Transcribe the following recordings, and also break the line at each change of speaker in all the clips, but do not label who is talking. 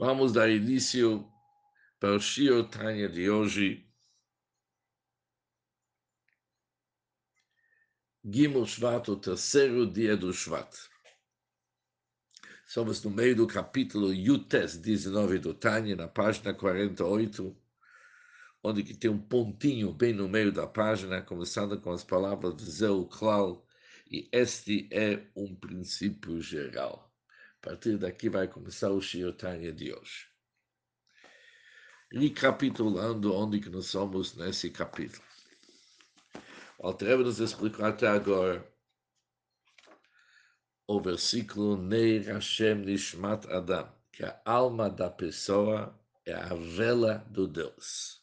Vamos dar início para o Shio Tanya de hoje. Gimel Shvat, o terceiro dia do Shvat. Somos no meio do capítulo Yutes 19 do Tanya, na página 48, onde que tem um pontinho bem no meio da página, começando com as palavras Zeu Klal, e este é um princípio geral. A partir daqui vai começar o Shiotanya de hoje. Recapitulando onde que nós somos nesse capítulo. O Altreve nos explicou até agora o versículo Neir Hashem Nishmat Adam, que a alma da pessoa é a vela do Deus.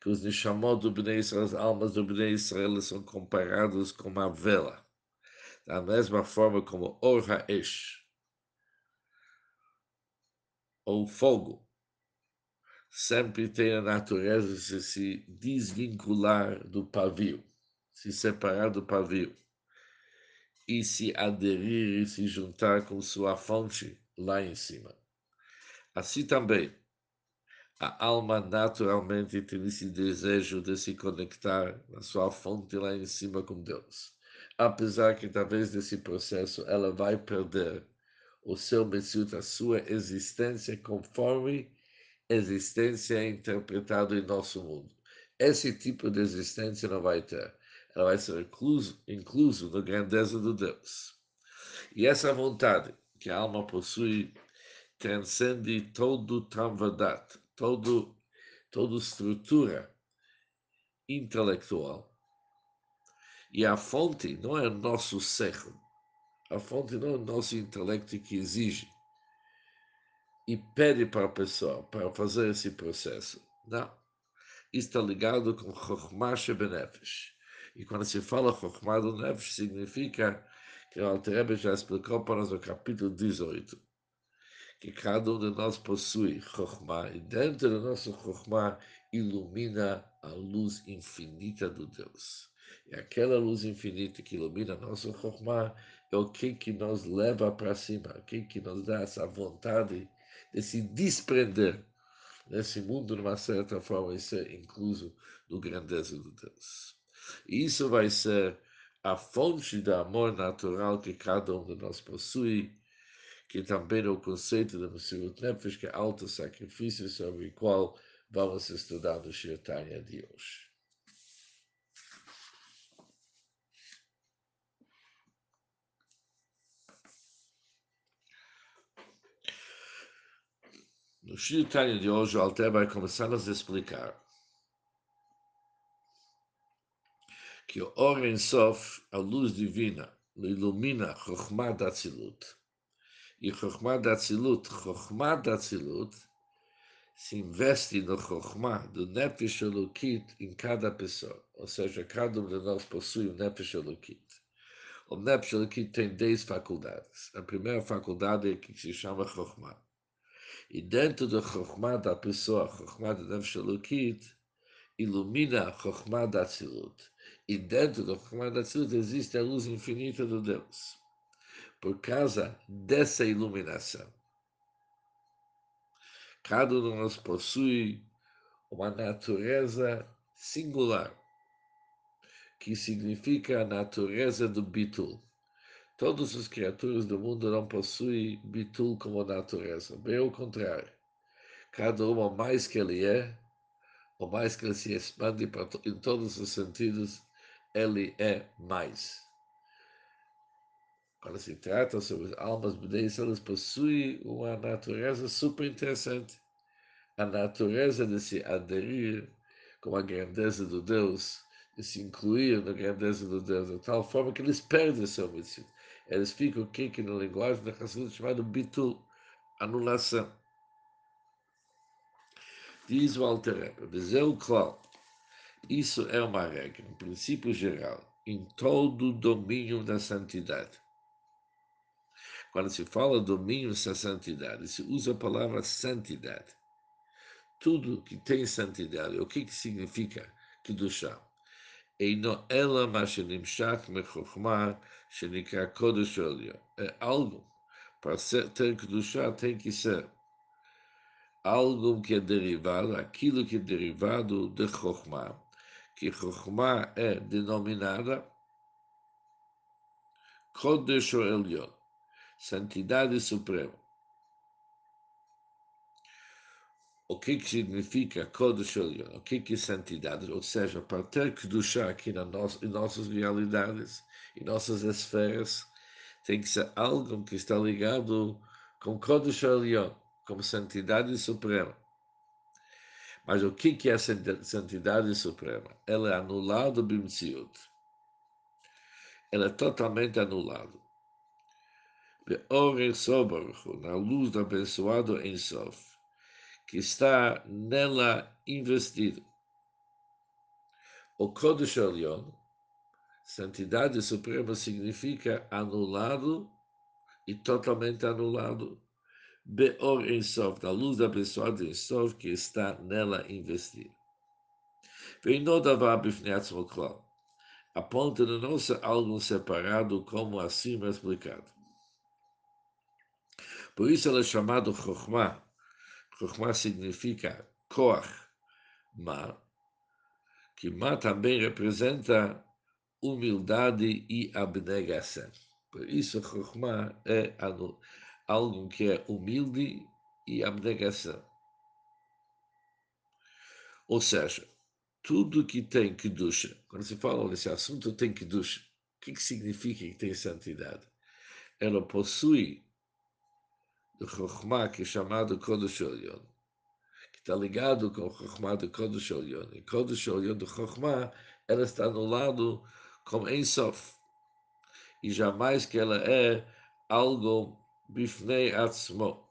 Que os Nishamot do Bnei Israel, as almas do Bnei Israel são comparados com uma vela. Da mesma forma como Or HaEsh, ou fogo, sempre tem a natureza de se desvincular do pavio, se separar do pavio e se aderir e se juntar com sua fonte lá em cima. Assim também, a alma naturalmente tem esse desejo de se conectar na sua fonte lá em cima com Deus. Apesar que, através desse processo, ela vai perder o seu Messiut, a sua existência, conforme existência é interpretado em nosso mundo. Esse tipo de existência não vai ter. Ela vai ser incluso, incluso na grandeza do Deus. E essa vontade que a alma possui transcende todo Tamvadat, todo, toda estrutura intelectual. E a fonte não é o nosso cerro, a fonte não é o nosso intelecto que exige e pede para a pessoa para fazer esse processo. Não. Isso está ligado com Chokhmah Shebenefesh. E quando se fala Chokhmah do Nefesh, significa que o Alter já explicou para nós no capítulo 18 que cada um de nós possui Chokhmah e dentro do nosso Chokhmah ilumina a luz infinita do Deus. E aquela luz infinita que ilumina nosso Chokhmah é o que, que nos leva para cima, o que, que nos dá essa vontade de se desprender desse mundo, de uma certa forma, e ser incluso no grandeza do Deus. E isso vai ser a fonte do amor natural que cada um de nós possui, que também é o conceito da Messias Nefesh, que é alto sacrifício, sobre o qual vamos estudar no Shirtanya de hoje. No Shir de hoje, o Alter vai começar a nos explicar que o Or Sof, a luz divina, ilumina Chokhmah Datzilut. E Chokhmah Datzilut, Chokhmah Datzilut, se investe no Chokhmah do Nefesh Elokit em cada pessoa. Ou seja, cada um de nós possui o Nefesh Elokit. O Nefesh Elokit tem 10 faculdades. A primeira faculdade é que se chama Chokhmah. E dentro da Chokhmah da pessoa, Chokhmah da Nefesh Elokit, ilumina a Chokhmah da Tzilut. E dentro da Chokhmah da Tzilut existe a luz infinita do Deus. Por causa dessa iluminação. Cada um de nós possui uma natureza singular, que significa a natureza do Bitul. Todas as criaturas do mundo não possuem bitul como natureza, bem ao contrário. Cada uma, mais que ele é, ou mais que ele se expande em todos os sentidos, ele é mais. Quando se trata sobre as almas budistas, elas possuem uma natureza super interessante. A natureza de se aderir com a grandeza do Deus, de se incluir na grandeza do Deus, de tal forma que eles perdem seu missão eles ficam aqui que na linguagem da Hassidut chamado bitul, anulação. Diz o Alter Rebbe, claro, isso é uma regra, um princípio geral, em todo o domínio da santidade. Quando se fala domínio da santidade, se usa a palavra santidade. Tudo que tem santidade, o que, que significa Kedushah? אינו אלא מה שנמשך מחוכמה שנקרא קודש עליון. É algo para ser, ter Kedushá tem que ser algo que é derivado, aquilo que é derivado de Chokhmah, que Chokhmah é denominada Kodesh Elyon, Santidade Suprema. O que, que significa Kodesh Elyon? O que, que é santidade? Ou seja, para ter Kedushá aqui na nossa, em nossas realidades, em nossas esferas, tem que ser algo que está ligado com Kodesh Elyon, como santidade suprema. Mas o que, que é santidade suprema? Ela é anulada bimtziut. Ela é totalmente anulada. Na luz do abençoado em que está nela investido. O Kodesh Elyon, santidade suprema, significa anulado e totalmente anulado Beor Ensof, da luz abençoada Ensof que está nela investida. Veinodavar bifneatzmo klal. A ponto de não ser algo separado, como acima explicado. Por isso ela é chamada Chokhmah. Chokhmah significa Koach, Ma, que Ma também representa humildade e abnegação. Por isso, Chokhmah é algo que é humilde e abnegação. Ou seja, tudo que tem que ducha, quando se fala nesse assunto, tem que ducha. O que, que significa que tem santidade? Ela possui do Chokhmah, que é chamado Kodesh olion que está ligado com o Chokhmah do Kodesh olion E Kodesh olion do Chokhmah, ela está no lado como Ein Sof, e jamais que ela é algo Bifnei Atzmo.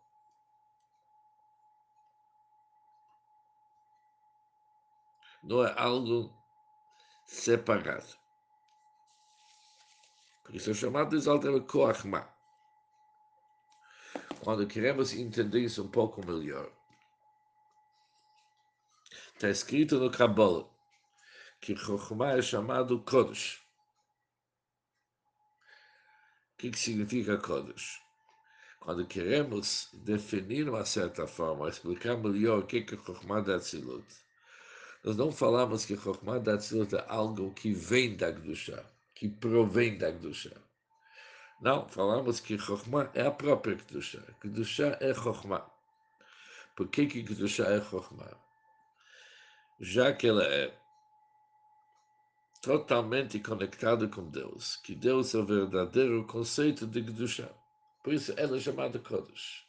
Não é algo separado. Isso é chamado de Zaltem Koachmah. Quando queremos entender isso um pouco melhor, está escrito no Kabbalah que Chokhmah é chamado Kodesh. O que, que significa Kodesh? quando queremos definir uma certa forma, explicar melhor o que é Chokhmah da Atzilut, nós não falamos que Chokhmah da Atzilut é algo que vem da Gdusha, que provém da Gdusha. Não, falamos que Chokhmah é a própria Gdusha. Gdusha é Chokhmah. Por que que Gdusha é Chokhmah? Já que ela é totalmente conectada com Deus, que Deus é o verdadeiro conceito de Gdusha. Por isso ela é chamada Kodesh.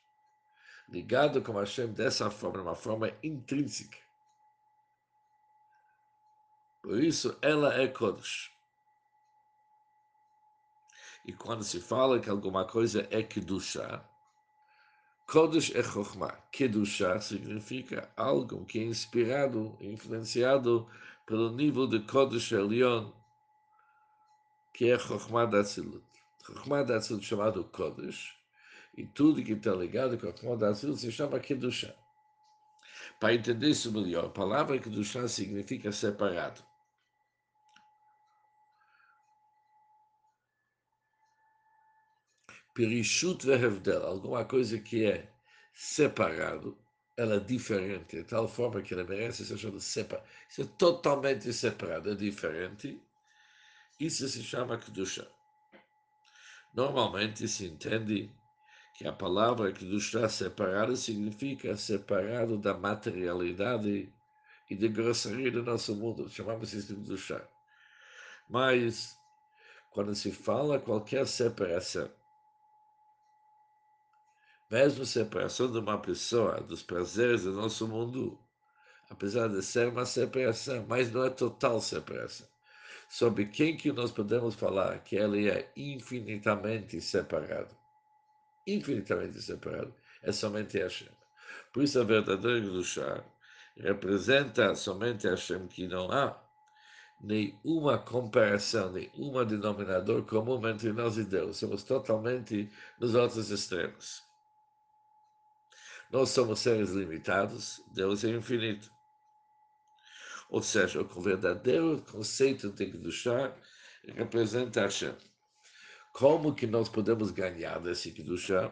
Ligado com Hashem dessa forma, uma forma intrínseca. Por isso ela é Kodesh. E quando se fala que alguma coisa é Kedusha, Kodesh é Chokhmah. Kedusha significa algo que é inspirado, influenciado pelo nível de Kodesh Elion, que é Chokhmah da Tzilut. Chokhmah Datzil chamado Kodesh, e tudo que está ligado com Chokhmah Datzil se chama Kedusha. Para entender isso melhor, a palavra Kedusha significa separado. Perishut vehevdel, alguma coisa que é separado, ela é diferente, de tal forma que ela merece ser chamada separada. Isso é totalmente separado, é diferente. Isso se chama Kedusha. Normalmente se entende que a palavra que está separado significa separado da materialidade e da grosseria do nosso mundo. Chamamos isso de chá. Mas, quando se fala qualquer separação, mesmo separação de uma pessoa dos prazeres do nosso mundo, apesar de ser uma separação, mas não é total separação sobre quem que nós podemos falar que ele é infinitamente separado. Infinitamente separado. É somente Hashem. Por isso a verdadeira Gdusha representa somente Hashem que não há nenhuma comparação, nenhum denominador comum entre nós e Deus. Somos totalmente nos outros extremos. Nós somos seres limitados, Deus é infinito. Ou seja, o verdadeiro conceito de Kedushá representa Hashem. Como que nós podemos ganhar desse Kedushá?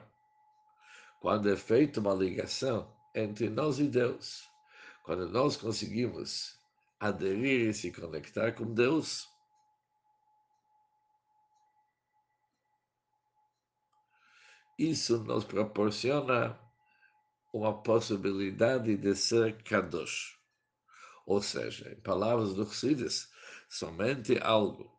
Quando é feita uma ligação entre nós e Deus. Quando nós conseguimos aderir e se conectar com Deus, isso nos proporciona uma possibilidade de ser Kadosh. Ou seja, em palavras do Chassidus, somente algo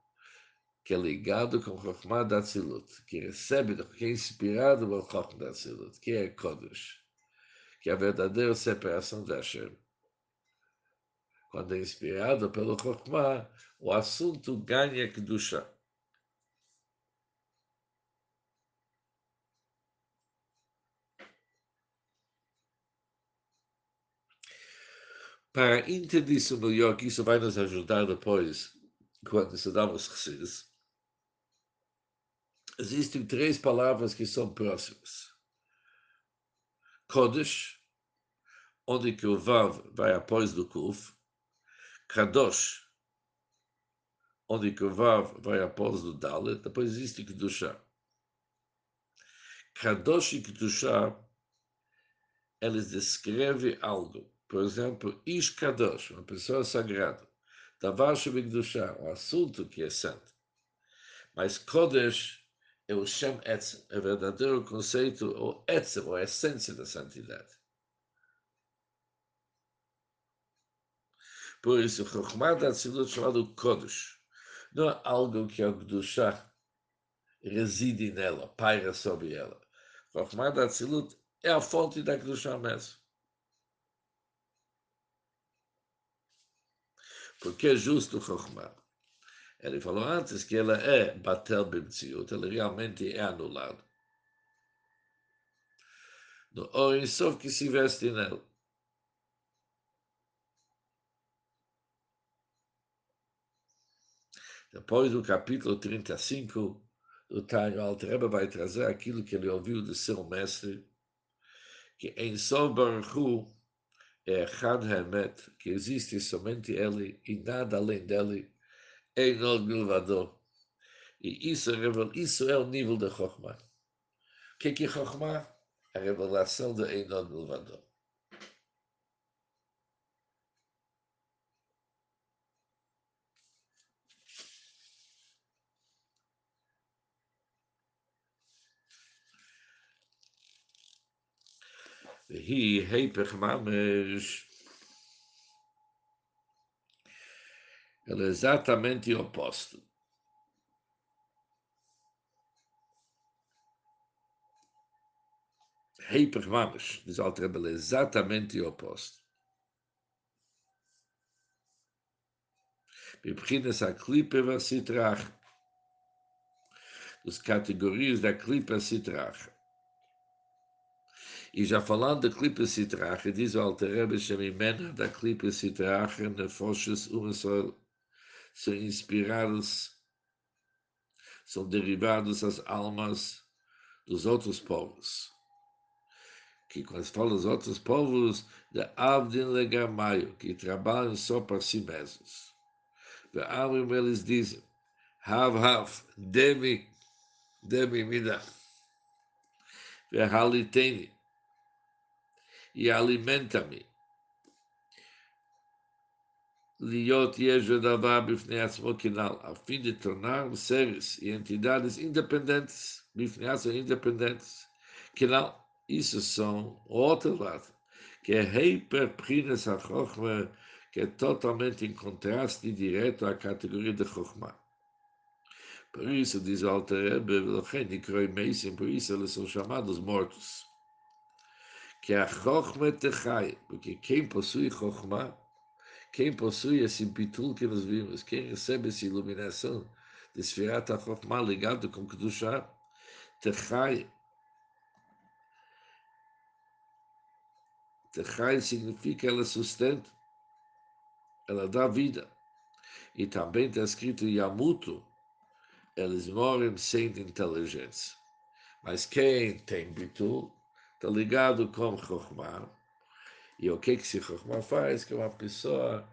que é ligado com Chokhmah da Tzilut, que recebe, que é inspirado pelo Chokhmah da Tzilut, que é Kodesh, que é a verdadeira separação de Hashem. Quando é inspirado pelo Chokhmah, o assunto ganha Kedusha. Para entender isso melhor, que isso vai nos ajudar depois, quando estudamos Chassidus, existem três palavras que são próximas. Kodesh, onde que o Vav vai após do Kuf, Kadosh, onde que o Vav vai após do Dalet, depois existe Kedushá. Kadosh e Kedushá, eles descrevem algo por exemplo, Ish Kadosh, uma pessoa sagrada. Davar Shebigdushá, um assunto que é santo. Mas Kodesh é o Shem Etzem, é o verdadeiro conceito, ou Etzem, ou a essência da santidade. Por isso, Chokhmah da Tzilut chamado Kodesh, não é algo que a Gdushá reside nela, paira sobre ela. Chokhmah da Tzilut é a fonte da Gdushá mesmo. Porque é justo Chokhmah. Ele falou antes que ela é Batel Bimtziut, ela realmente é anulada. No Orisov que se veste nela. Depois do capítulo 35 do Tanho Altreba vai trazer aquilo que ele ouviu do seu mestre, que em Sol Baruch é Chad Hamet, que existe somente ele e nada além dele, nós milvador. E isso, isso é o nível da Chokhmah. O que é que é Chokhmah? A revelação de Einod Milvador. והיא היפך ממש ela é exatamente o oposto. Hyper Mamas, diz Alter ela é exatamente o oposto. מבחינת הקליפה והסטרח, dos categorias da clipa citracha. E já falando da clipa citracha, diz o Alter Rebbe Shemimena da clipa citracha, nefoshes uma só, são inspirados, são derivados as almas dos outros povos. Que quando se fala dos outros povos, de Avdin Legamayo, que trabalham só para si mesmos. E Amrim eles dizem, Hav Hav, demi, demi mida. Haliteni, e alimenta-me. Liot Yeshadavar Bifnei Kinal, a fim de tornar seres e entidades independentes, Bifnei independentes. Kinal, isso são outro lado, que é Heiper Prines HaChochma, que é totalmente em contraste direto à categoria de Chochma. Por isso, diz o Alter Rebbe, por isso eles são chamados mortos que a Chochma Techai, porque quem possui Chochma, quem possui esse bitul que nós vimos, quem recebe essa iluminação de Sfirat Chochma ligado com Kedushá, Techai, Techai significa ela sustenta, ela dá vida. E também está escrito Yamuto, eles morrem sem inteligência. Mas quem tem bitul, está ligado com Chokhmah. E o que, que se Chokhmah faz? Que uma pessoa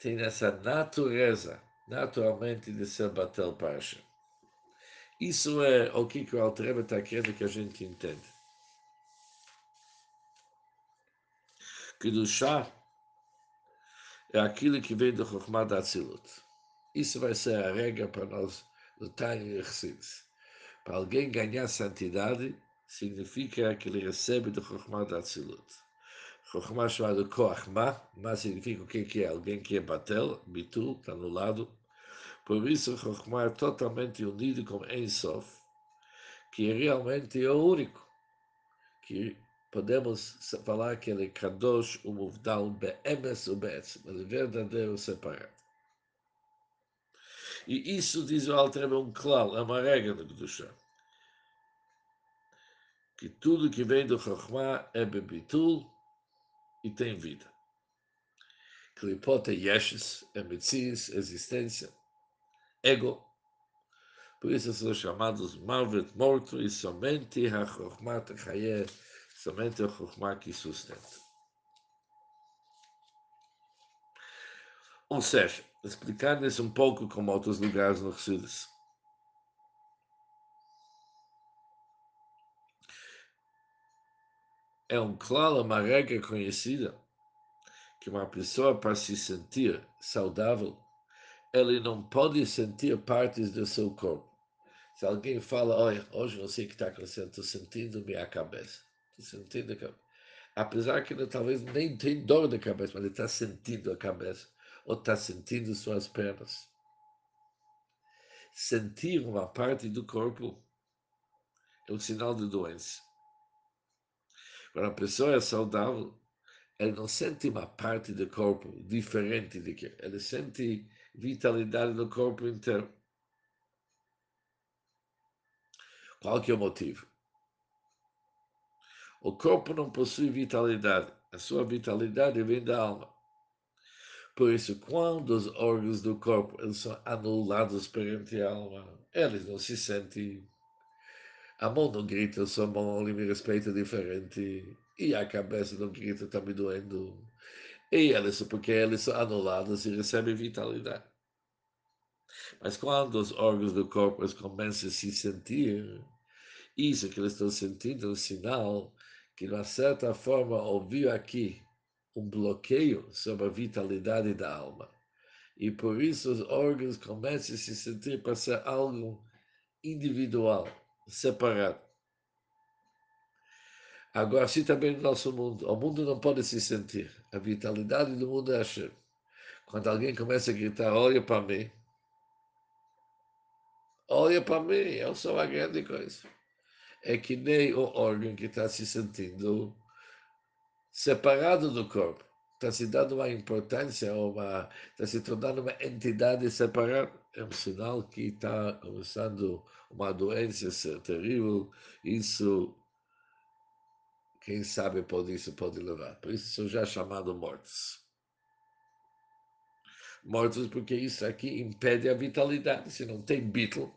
tem essa natureza, naturalmente, de ser Batel Parsha. Isso é o que, que o Altreba está querendo que a gente entenda. que do chá é aquilo que vem do Chokhmah da Atzilut. Isso vai ser a regra para nós lutar em Rechidz. Para alguém ganhar santidade, significa que ele recebe do Chokhmah da Atzilut. Chokhmah chamado Koachmah, mas significa o que é? Alguém que é batel, bitul, está no lado. Por isso, Chokhmah é totalmente unido com Ensof, que realmente é o único, que podemos falar que ele é Kadosh, o Muvdal, Be'emes o Be'etz, mas é verdadeiro separado. E isso, diz o Alter, é um klal, é uma regra do Kedushah. Que tudo que vem do Chokhmah é bebitul e tem vida. Klipot é yeshes, é metzies, existência, ego. Por isso são chamados Marvet morto e somente a Chokhmah Techayeh somente o Chokhmah que sustenta. Ou seja, explicando isso um pouco como outros lugares no Chassidus. É um claro, uma regra conhecida que uma pessoa para se sentir saudável, ele não pode sentir partes do seu corpo. Se alguém fala, olha, hoje não sei o que está acontecendo, estou sentindo minha cabeça. Estou sentindo a cabeça. Apesar que ele talvez nem tem dor da cabeça, mas ele está sentindo a cabeça. Ou está sentindo suas pernas. Sentir uma parte do corpo é um sinal de doença. Quando a pessoa é saudável, ele não sente uma parte do corpo diferente de que ele sente vitalidade no corpo inteiro. Qual que é o motivo? O corpo não possui vitalidade. A sua vitalidade vem da alma. Por isso, quando os órgãos do corpo eles são anulados perante a alma, eles não se sentem. A mão não grita, sua mão me respeita diferente. E a cabeça não grita, está me doendo. E eles, porque eles são anulados e recebem vitalidade. Mas quando os órgãos do corpo começam a se sentir, isso que eles estão sentindo é um sinal que, de uma certa forma, ouviu aqui um bloqueio sobre a vitalidade da alma. E por isso os órgãos começam a se sentir para ser algo individual, separado. Agora, assim também no nosso mundo. O mundo não pode se sentir. A vitalidade do mundo é Hashem. Quando alguém começa a gritar, olha para mim. Olha para mim, eu sou a grande coisa é que nem o órgão que está se sentindo separado do corpo. Está se dando uma importância, está se tornando uma entidade separada. É um sinal que está começando uma doença ser terrível. Isso, quem sabe, pode, isso pode levar. Por isso são já chamados mortos. Mortos porque isso aqui impede a vitalidade. Se não tem Beatle,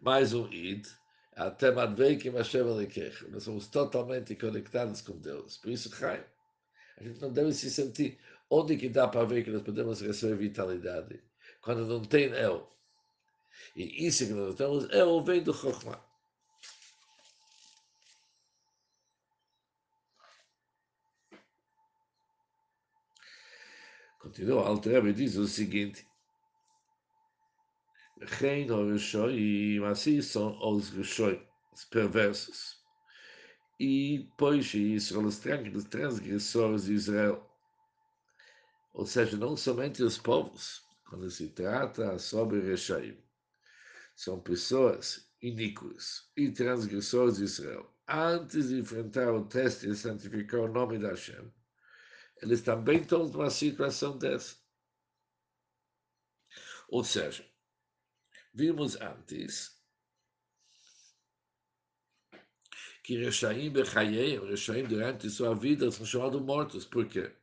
mais um id, até Madveik e Mashem Alekech. Nós somos totalmente conectados com Deus. Por isso, Chaim, a gente não deve se sentir onde que dá para ver que nós podemos receber vitalidade. Quando não tem El. E isso que nós temos, El vem do Chokhmah. Continua, Alter diz o seguinte, Rein Rishoim, assim são os Rishoim, os perversos. E pois isso, os transgressores de Israel. Ou seja, não somente os povos, quando se trata sobre Rechaim, são pessoas iníquas e transgressores de Israel. Antes de enfrentar o teste e santificar o nome da Hashem, eles também estão numa situação dessa. Ou seja, Vimos antes que Rechaim Bechayei, Rechaim durante sua vida são chamados mortos. Por quê?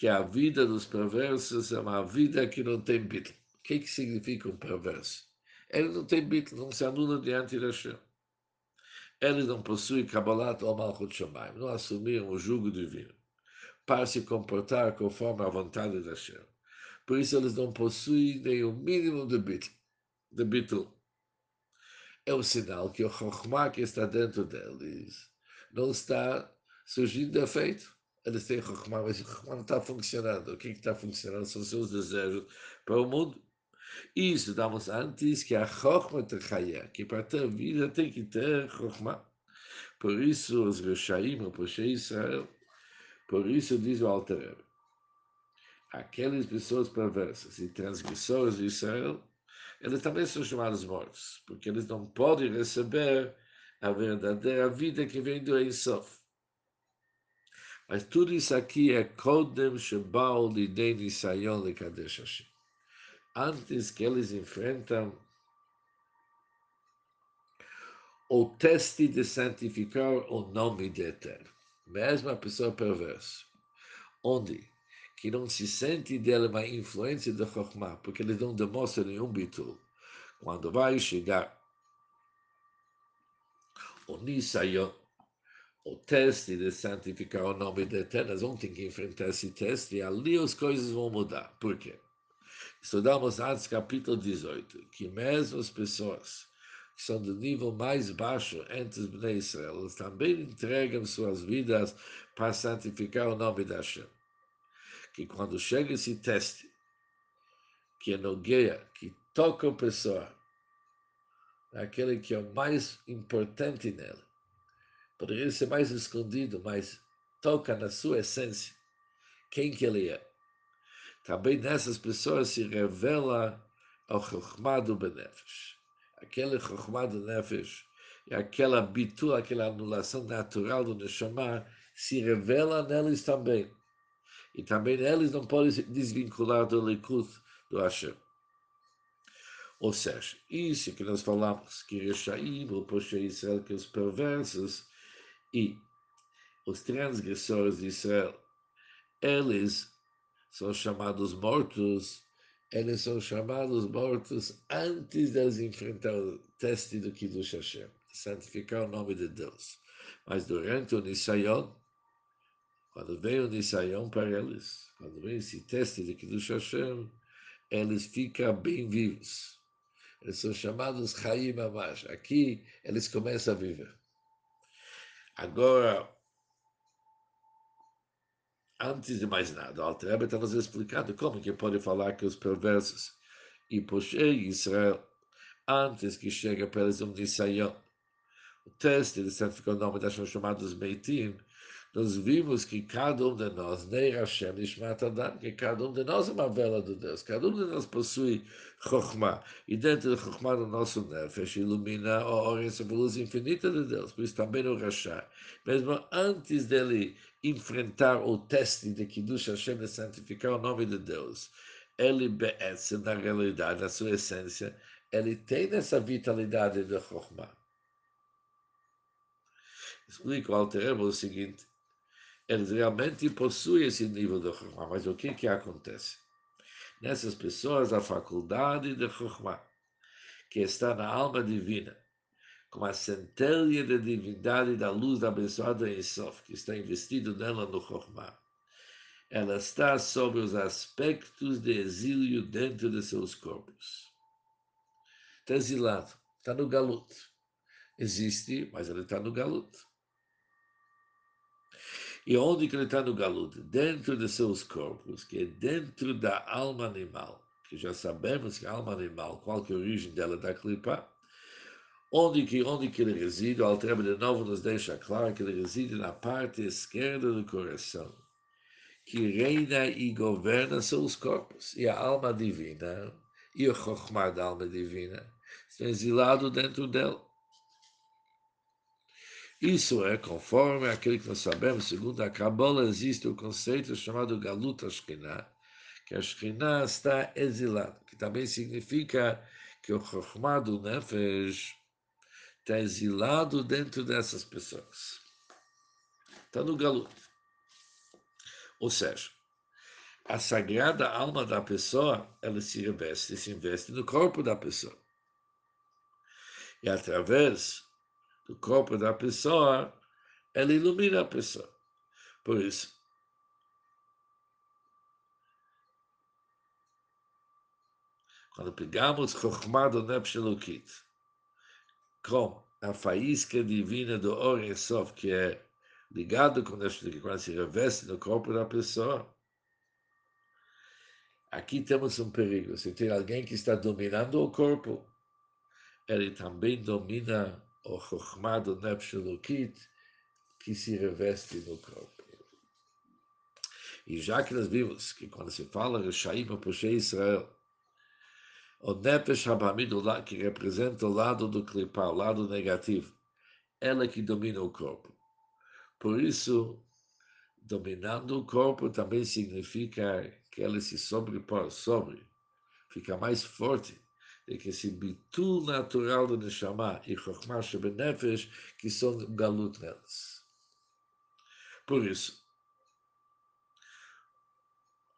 Que a vida dos perversos é uma vida que não tem bitl. O que, que significa um perverso? Ele não tem bitl, não se anula diante de Hashem. Ele não possui Kabbalat ou Malchut Shamayim, não assumiram o jugo divino para se comportar conforme a vontade de Hashem. Por isso eles não possuem nem o mínimo de bitl de Bitul. É um sinal que o Chokhmah que está dentro deles não está surgindo defeito. Eles têm Chokhmah, mas Chokhmah não está funcionando. O que está funcionando são seus desejos para o mundo. E estudamos antes que a Chokhmah Techaya, que para ter vida tem que ter Chokhmah. Por isso, os Reshaim, o Poshé Israel, por isso diz o Alter aquelas pessoas perversas e transgressores de Israel, eles também são chamados mortos, porque eles não podem receber a verdadeira vida que vem do Ensof. Mas tudo isso aqui é Kodem Shebal Lidei Nisayon Lekadesh Hashem. Antes que eles enfrentam o teste de santificar o nome de Eterno. Mesmo a pessoa perversa, onde que não se sente dela uma influência da Chokhmah, porque eles não demonstram nenhum bitul. Quando vai chegar o Nisayon, o teste de santificar o nome de eles vão ter que enfrentar esse teste e ali as coisas vão mudar. Por quê? Estudamos antes, capítulo 18, que mesmo as pessoas que são do nível mais baixo entre os Bnei Israel, eles também entregam suas vidas para santificar o nome da Hashem. Que quando chega esse teste, que é no guia, que toca a pessoa, aquele que é o mais importante nela, poderia ser mais escondido, mas toca na sua essência quem que ele é. Também nessas pessoas se revela o Chokhmah do Benefesh. Aquele Chokhmah do Nefesh e aquela bitu, aquela anulação natural do Neshama se revela neles também. E também eles não podem se desvincular do Likud do Hashem. Ou seja, isso que nós falamos, que Reshaim, o Poxa Israel, que os perversos e os transgressores de Israel, eles são chamados mortos, eles são chamados mortos antes de eles enfrentar o teste do Kiddush Hashem, santificar o nome de Deus. Mas durante o Nisayon, quando vem o Nisayon para eles, quando vem esse teste de Kiddush Hashem, eles ficam bem vivos. Eles são chamados Chaim Amash. Aqui eles começam a viver. Agora, antes de mais nada, o Altrebe está nos explicando como que pode falar que os perversos e Poshei Israel, antes que chegue para eles um Nisayon, o teste de santificar o nome das chamados Meitim, nós vimos que cada um de nós, Neir Hashem Nishmat Adam, que cada um de nós é uma vela de Deus, cada um de nós possui Chokhmah, e dentro do Chokhmah do nosso Nefesh ilumina a orientação a luz infinita de Deus, por isso também o Rashá, mesmo antes dele enfrentar o teste de Kiddush Hashem de santificar o nome de Deus, ele, Be'etzem, na realidade, na sua essência, ele tem essa vitalidade de Chokhmah. Explica o Alter o seguinte, eles realmente possuem esse nível de Chokhmah. Mas o que, que acontece? Nessas pessoas, a faculdade de Chokhmah, que está na alma divina, com a centelha de divindade da luz da abençoada Ensof, que está investido nela no Chokhmah, ela está sobre os aspectos de exílio dentro de seus corpos. Está exilado, está no galuto. Existe, mas ele está no galuto. E onde que ele está no galuto? Dentro de seus corpos, que é dentro da alma animal, que já sabemos que a alma animal, qual que é a origem dela da clipa, onde que, onde que ele reside, o Altreba de novo nos deixa claro que ele reside na parte esquerda do coração, que reina e governa seus corpos, e a alma divina, e o Chokhmah da alma divina, estão exilados dentro dela. Isso é conforme aquilo que nós sabemos, segundo a Kabbalah, existe o conceito chamado Galut Ashkenah, que a está exilada, que também significa que o Chokhmah do Nefesh está exilado dentro dessas pessoas. Está no Galut. Ou seja, a sagrada alma da pessoa, ela se reveste, se investe no corpo da pessoa. E através do corpo da pessoa, ela ilumina a pessoa. Por isso, quando pegamos Chokhmah do Nepshelukit com a faísca divina do Oresov, que é ligado com Nefesh Elokit, quando se reveste no corpo da pessoa, aqui temos um perigo. Se tem alguém que está dominando o corpo, ele também domina o Chokhmah do Nefesh Elokit, que se reveste no corpo. E já que nós vimos que quando se fala Reshaim Poshe Israel, o Nefesh Habamid, que representa o lado do clipar, o lado negativo, ela que domina o corpo. Por isso, dominando o corpo também significa que ela se sobrepõe sobre, fica mais forte do que esse bitul natural do Neshama e Chokhmah Shebenefesh, que são galut nelas. Por isso,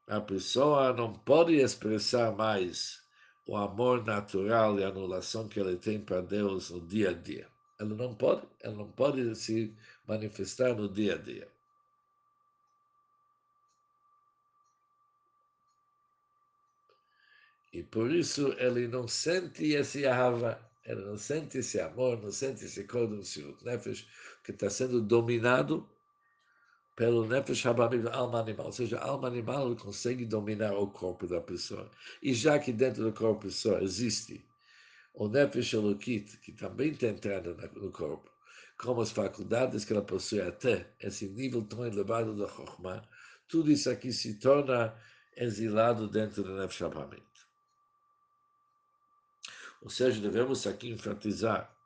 a pessoa não pode expressar mais o amor natural e a anulação que ele tem para Deus no dia a dia. Ela não pode, ela não pode se manifestar no dia a dia. E por isso ele não sente esse ahava, ele não sente esse amor, não sente esse código nefesh, que está sendo dominado pelo Nefesh Habamim, alma animal. Ou seja, a alma animal consegue dominar o corpo da pessoa. E já que dentro do corpo da pessoa existe o Nefesh Elokit, que também está entrando no corpo, como as faculdades que ela possui até esse nível tão elevado da Chokhmah, tudo isso aqui se torna exilado dentro do Nefesh Habamim. Ou seja, devemos aqui enfatizar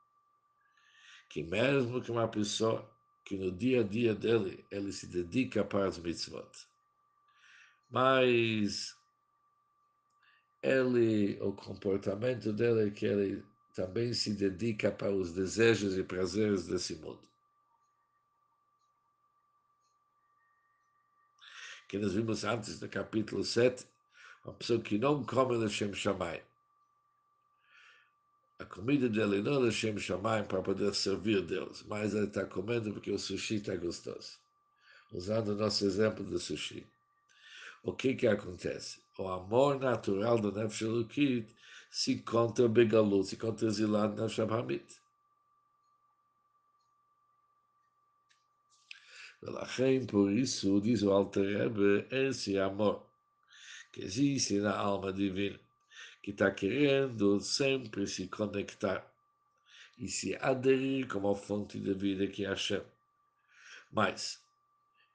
que mesmo que uma pessoa que no dia a dia dele ele se dedica para as mitzvot. Mas ele, o comportamento dele é que ele também se dedica para os desejos e prazeres desse mundo. Que nós vimos antes do capítulo 7, uma pessoa que não come Lashem Shammai a comida dele não é Shem Shamayim para poder servir Deus, mas ele está comendo porque o sushi está gostoso. Usando o nosso exemplo do sushi. O que que acontece? O amor natural do Nefesh Elokit se encontra Begalut, se encontra exilado na Shabhamit. por isso, diz o Alter Rebbe, esse amor que existe na alma divina, que está querendo sempre se conectar e se aderir como fonte de vida que é Hashem. Mas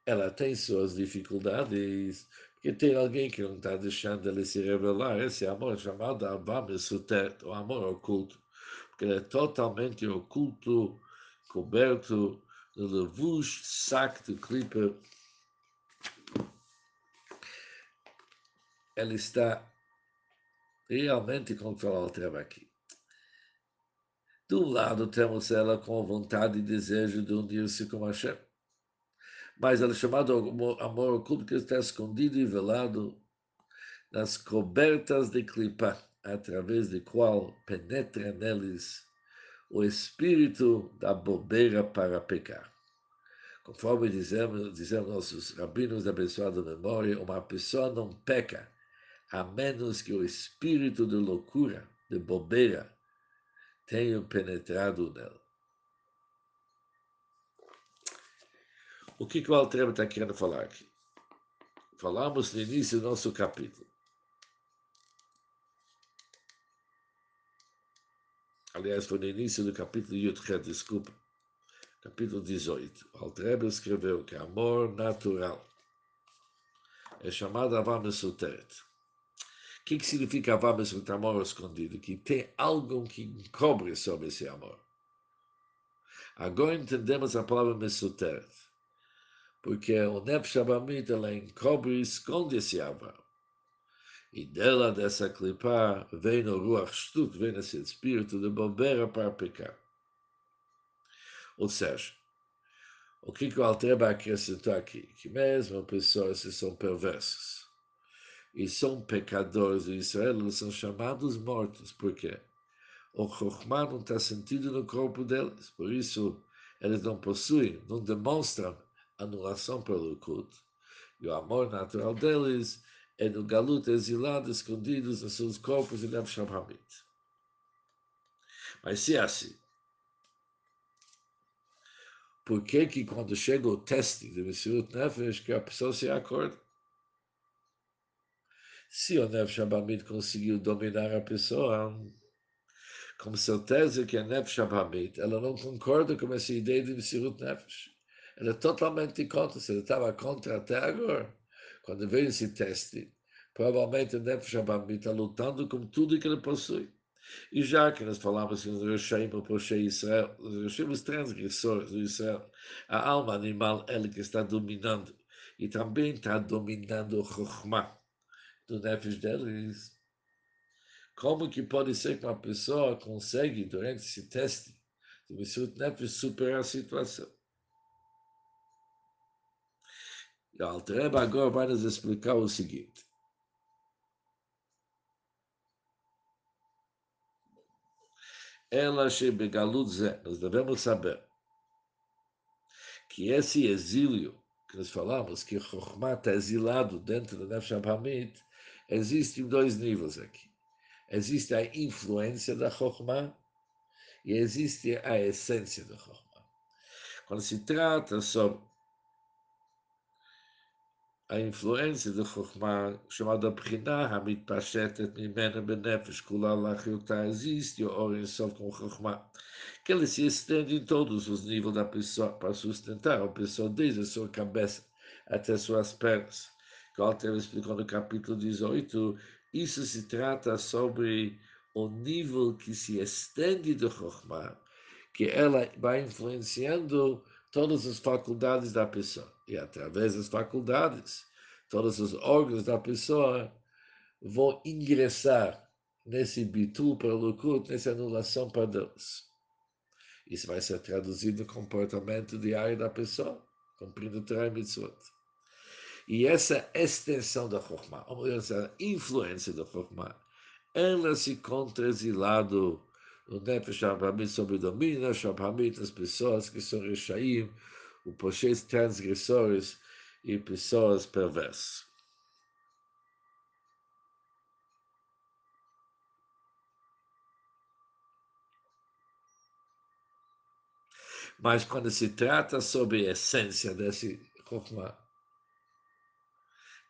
ela tem suas dificuldades, porque tem alguém que não está deixando ele se revelar. Esse amor chamado Avá Mesutet, o amor oculto, porque ele é totalmente oculto, coberto no levush sac de clipper. Ele está realmente controlar o tema aqui. De um lado, temos ela com vontade e desejo de unir-se com Hashem. Mas ela é chamada amor oculto que está escondido e velado nas cobertas de clipa, através de qual penetra neles o espírito da bobeira para pecar. Conforme dizemos, dizemos nossos rabinos da abençoada memória, uma pessoa não peca a menos que o espírito de loucura, de bobeira, tenha penetrado nela. O que, que o Altreba está querendo falar aqui? Falamos no início do nosso capítulo. Aliás, foi no início do capítulo Yudchet, desculpa. Capítulo 18. O Altreba escreveu que amor natural é chamado Avam Suteret. O que, que significa Avabas com amor escondido? Que tem algo que encobre sobre esse amor. Agora entendemos a palavra Mesuteret. Porque o Nefesh Abamit, ela encobre e esconde esse amor. E dela, dessa clipa, vem o Ruach Shtut, vem esse espírito de bobeira para pecar. Ou seja, o que o Altreba acrescentou aqui? Que mesmo pessoas que são perversas, e são pecadores em Israel, eles são chamados mortos. Por quê? O Chokhmah não está sentido no corpo deles, por isso eles não possuem, não demonstram anulação pelo culto. E o amor natural deles é no galuto exilado, escondidos nos seus corpos e Nefesh Hamit. Mas se é assim, por que que quando chega o teste de Messiut Nefesh, que a pessoa se acorda? Se o Nefesh Abamid conseguiu dominar a pessoa, com certeza que a Nefesh Abamid, ela não concorda com essa ideia de Messiut Nefesh. Ela é totalmente contra, se ela estava contra até agora. Quando veio esse teste, provavelmente o Nefesh Abamid está lutando com tudo que ele possui. E já que nós falamos que os Roshaim ou Poshei Israel, os Roshaim, os transgressores do Israel, a alma animal, ela que está dominando, e também está dominando o Chokhmah do Nefesh deles. Como que pode ser que uma pessoa consegue, durante esse teste, do Messiut Nefesh, superar a situação? E o Altreba agora vai nos explicar o seguinte. Ela Shebegaludze, nós devemos saber que esse exílio que nós falamos, que Chokhmah está exilado dentro do Nefesh Hamid, existem dois níveis aqui. Existe a influência da Chokhmah e existe a essência da Chokhmah. Quando se trata sobre a influência de Chokhmah, chamada Brinah, Hamid Pashetet, Mimena Benefesh, Kula Lachiuta, existe o Oren Sof com Chokhmah, que ele se estende em todos os níveis da pessoa para sustentar a pessoa, desde a sua cabeça até suas pernas. Que o Alter explicou no capítulo 18, isso se trata sobre o nível que se estende do Chokhmah, que ela vai influenciando todas as faculdades da pessoa. E através das faculdades, todos os órgãos da pessoa vão ingressar nesse bitul para o Lukut, nessa anulação para Deus. Isso vai ser traduzido no comportamento diário da pessoa, cumprindo o Torah Mitzvot. E essa extensão da Chokhmah, ou melhor, essa influência da Chokhmah, ela se encontra exilado no Nefesh Abhamid, sob o domínio do Nefesh Abhamid, das pessoas que são Rechaim, os poxês transgressores e pessoas perversas. Mas quando se trata sobre a essência desse Chokhmah,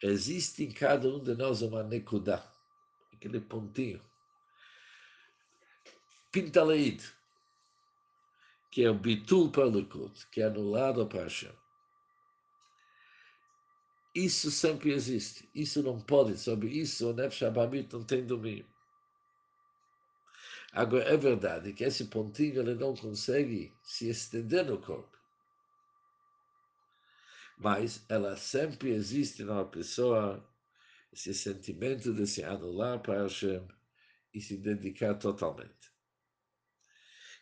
existe em cada um de nós uma nekudá, aquele pontinho, pintaleid, que é o bitul para Likud, que é anulado para Hashem. Isso sempre existe. Isso não pode. Sobre isso, o Nefesh Abamit não tem domínio. Agora, é verdade que esse pontinho ele não consegue se estender no corpo. Mas ela sempre existe numa pessoa, esse sentimento de se anular para Hashem e se dedicar totalmente.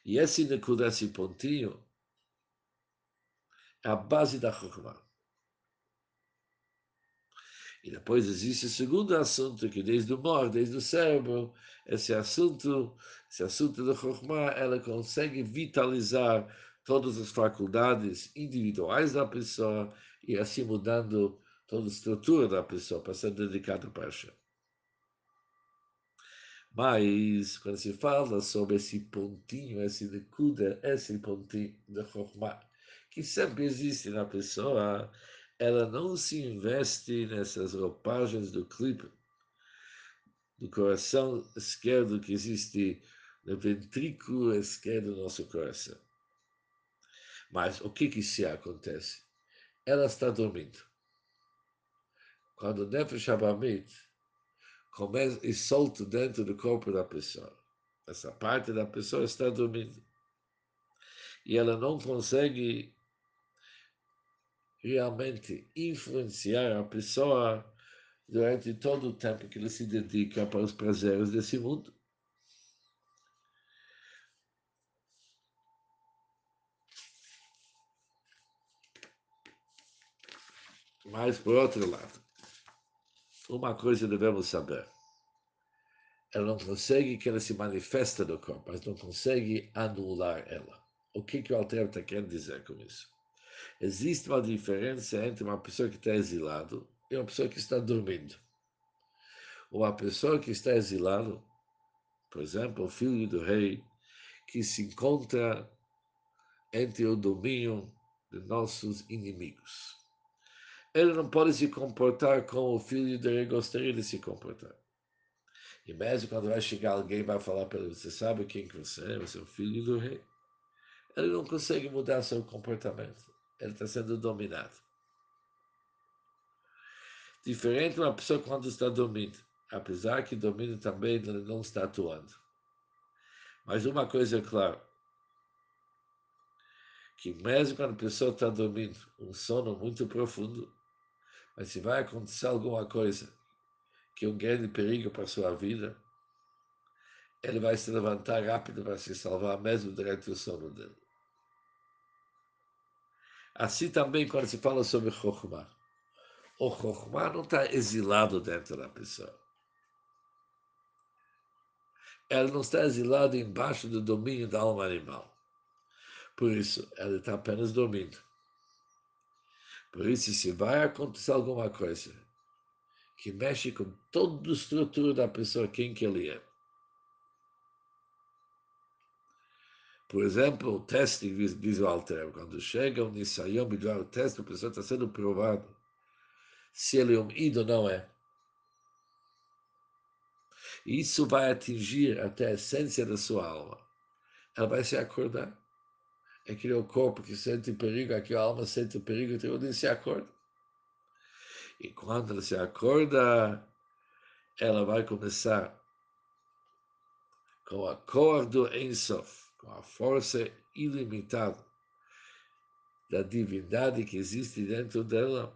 E esse Nekuda, esse pontinho, é a base da Chokhmah. E depois existe o segundo assunto, que desde o mor, desde o cérebro, esse assunto, esse assunto da Chokhmah, ela consegue vitalizar todas as faculdades individuais da pessoa e assim mudando toda a estrutura da pessoa para ser dedicada para Hashem. Mas, quando se fala sobre esse pontinho, esse nekuda, esse pontinho de Chokhmah, que sempre existe na pessoa, ela não se investe nessas roupagens do clipe, do coração esquerdo que existe no ventrículo esquerdo do nosso coração. Mas o que que se acontece? Ela está dormindo. Quando o Nefesh Abamit começa e solta dentro do corpo da pessoa. Essa parte da pessoa está dormindo. E ela não consegue realmente influenciar a pessoa durante todo o tempo que ele se dedica para os prazeres desse mundo. Mas, por outro lado, uma coisa devemos saber. Ela não consegue que ela se manifeste no corpo, mas não consegue anular ela. O que, que o Alter está querendo dizer com isso? Existe uma diferença entre uma pessoa que está exilado e uma pessoa que está dormindo. Uma pessoa que está exilado, por exemplo, o filho do rei, que se encontra entre o domínio de nossos inimigos. Ele não pode se comportar como o filho de rei gostaria de se comportar. E mesmo quando vai chegar alguém vai falar para ele, você sabe quem que você é? Você é o filho do rei. Ele não consegue mudar seu comportamento. Ele está sendo dominado. Diferente uma pessoa quando está dormindo. Apesar que domina também, ele não está atuando. Mas uma coisa é clara, que mesmo quando a pessoa está dormindo, um sono muito profundo, mas se vai acontecer alguma coisa que é um grande perigo para a sua vida, ele vai se levantar rápido para se salvar, mesmo durante o sono dele. Assim também quando se fala sobre Chokhmah. O Chokhmah não está exilado dentro da pessoa. Ele não está exilado embaixo do domínio da alma animal. Por isso, ele está apenas dormindo. Por isso, se vai acontecer alguma coisa que mexe com toda a estrutura da pessoa, quem que ele é. Por exemplo, o teste visual termo, quando chega um Nisayom o teste, a pessoa está sendo provado se ele é um ídolo ou não é. Isso vai atingir até a essência da sua alma. Ela vai se acordar. É que o corpo que sente perigo, aqui a alma sente perigo, então ele se acorda. E quando ela se acorda, ela vai começar com a cor do Ensof, com a força ilimitada da divindade que existe dentro dela,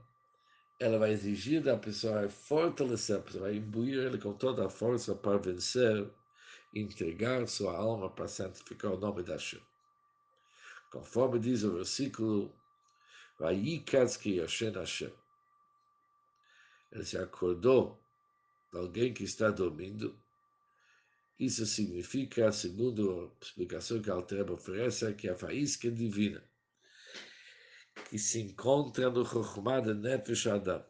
ela vai exigir da pessoa, vai fortalecer a pessoa, vai imbuir ele com toda a força para vencer, entregar sua alma para santificar o nome da Hashem. Conforme diz o versículo, vai que Hashem ele se acordou de alguém que está dormindo. Isso significa, segundo a explicação que a Altreba oferece, que a faísca divina que se encontra no Chokhmah de Nefesh Adam,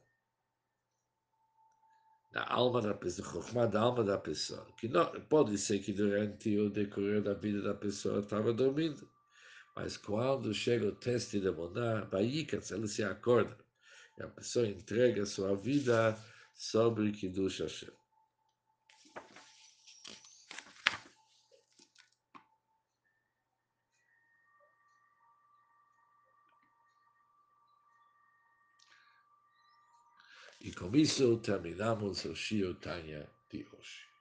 na alma da pessoa, Chokhmah da alma da pessoa, que não, pode ser que durante o decorrer da vida da pessoa estava dormindo, mas quando chega o teste de Moná, Bayikas, ele se acorda. E a pessoa entrega sua vida sobre Kiddush Hashem. E com isso terminamos o Shio Tanya de hoje.